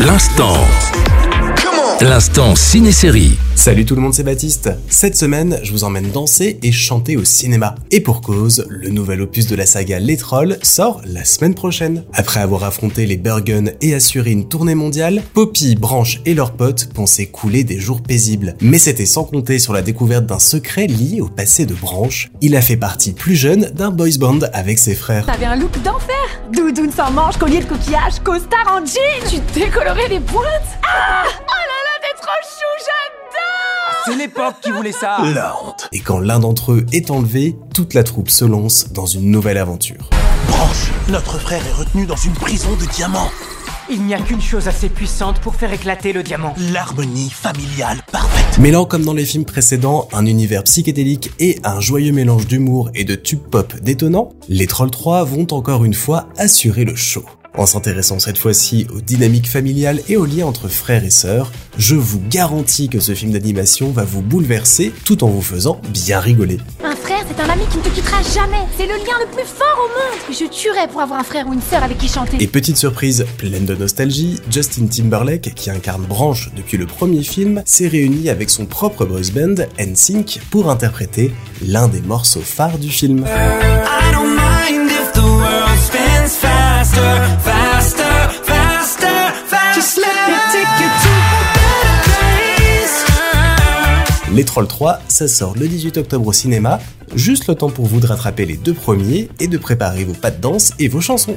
L'instant. L'instant ciné-série. Salut tout le monde, c'est Baptiste. Cette semaine, je vous emmène danser et chanter au cinéma. Et pour cause, le nouvel opus de la saga Les Trolls sort la semaine prochaine. Après avoir affronté les Burgun et assuré une tournée mondiale, Poppy, Branche et leurs potes pensaient couler des jours paisibles. Mais c'était sans compter sur la découverte d'un secret lié au passé de Branche. Il a fait partie plus jeune d'un boys band avec ses frères. T'avais un look d'enfer Doudoune sans manche, collier de coquillage, costard en jean Tu décolorais les pointes Ah l'époque qui voulait ça La honte. Et quand l'un d'entre eux est enlevé, toute la troupe se lance dans une nouvelle aventure. Branche, notre frère est retenu dans une prison de diamants. Il n'y a qu'une chose assez puissante pour faire éclater le diamant. L'harmonie familiale parfaite. Mêlant comme dans les films précédents un univers psychédélique et un joyeux mélange d'humour et de tube pop détonnant, les Trolls 3 vont encore une fois assurer le show. En s'intéressant cette fois-ci aux dynamiques familiales et aux liens entre frères et sœurs, je vous garantis que ce film d'animation va vous bouleverser tout en vous faisant bien rigoler. Un frère, c'est un ami qui ne te quittera jamais C'est le lien le plus fort au monde Je tuerais pour avoir un frère ou une sœur avec qui chanter Et petite surprise pleine de nostalgie, Justin Timberlake, qui incarne Branche depuis le premier film, s'est réuni avec son propre boys band, NSYNC, pour interpréter l'un des morceaux phares du film. I don't mind Les Trolls 3, ça sort le 18 octobre au cinéma, juste le temps pour vous de rattraper les deux premiers et de préparer vos pas de danse et vos chansons.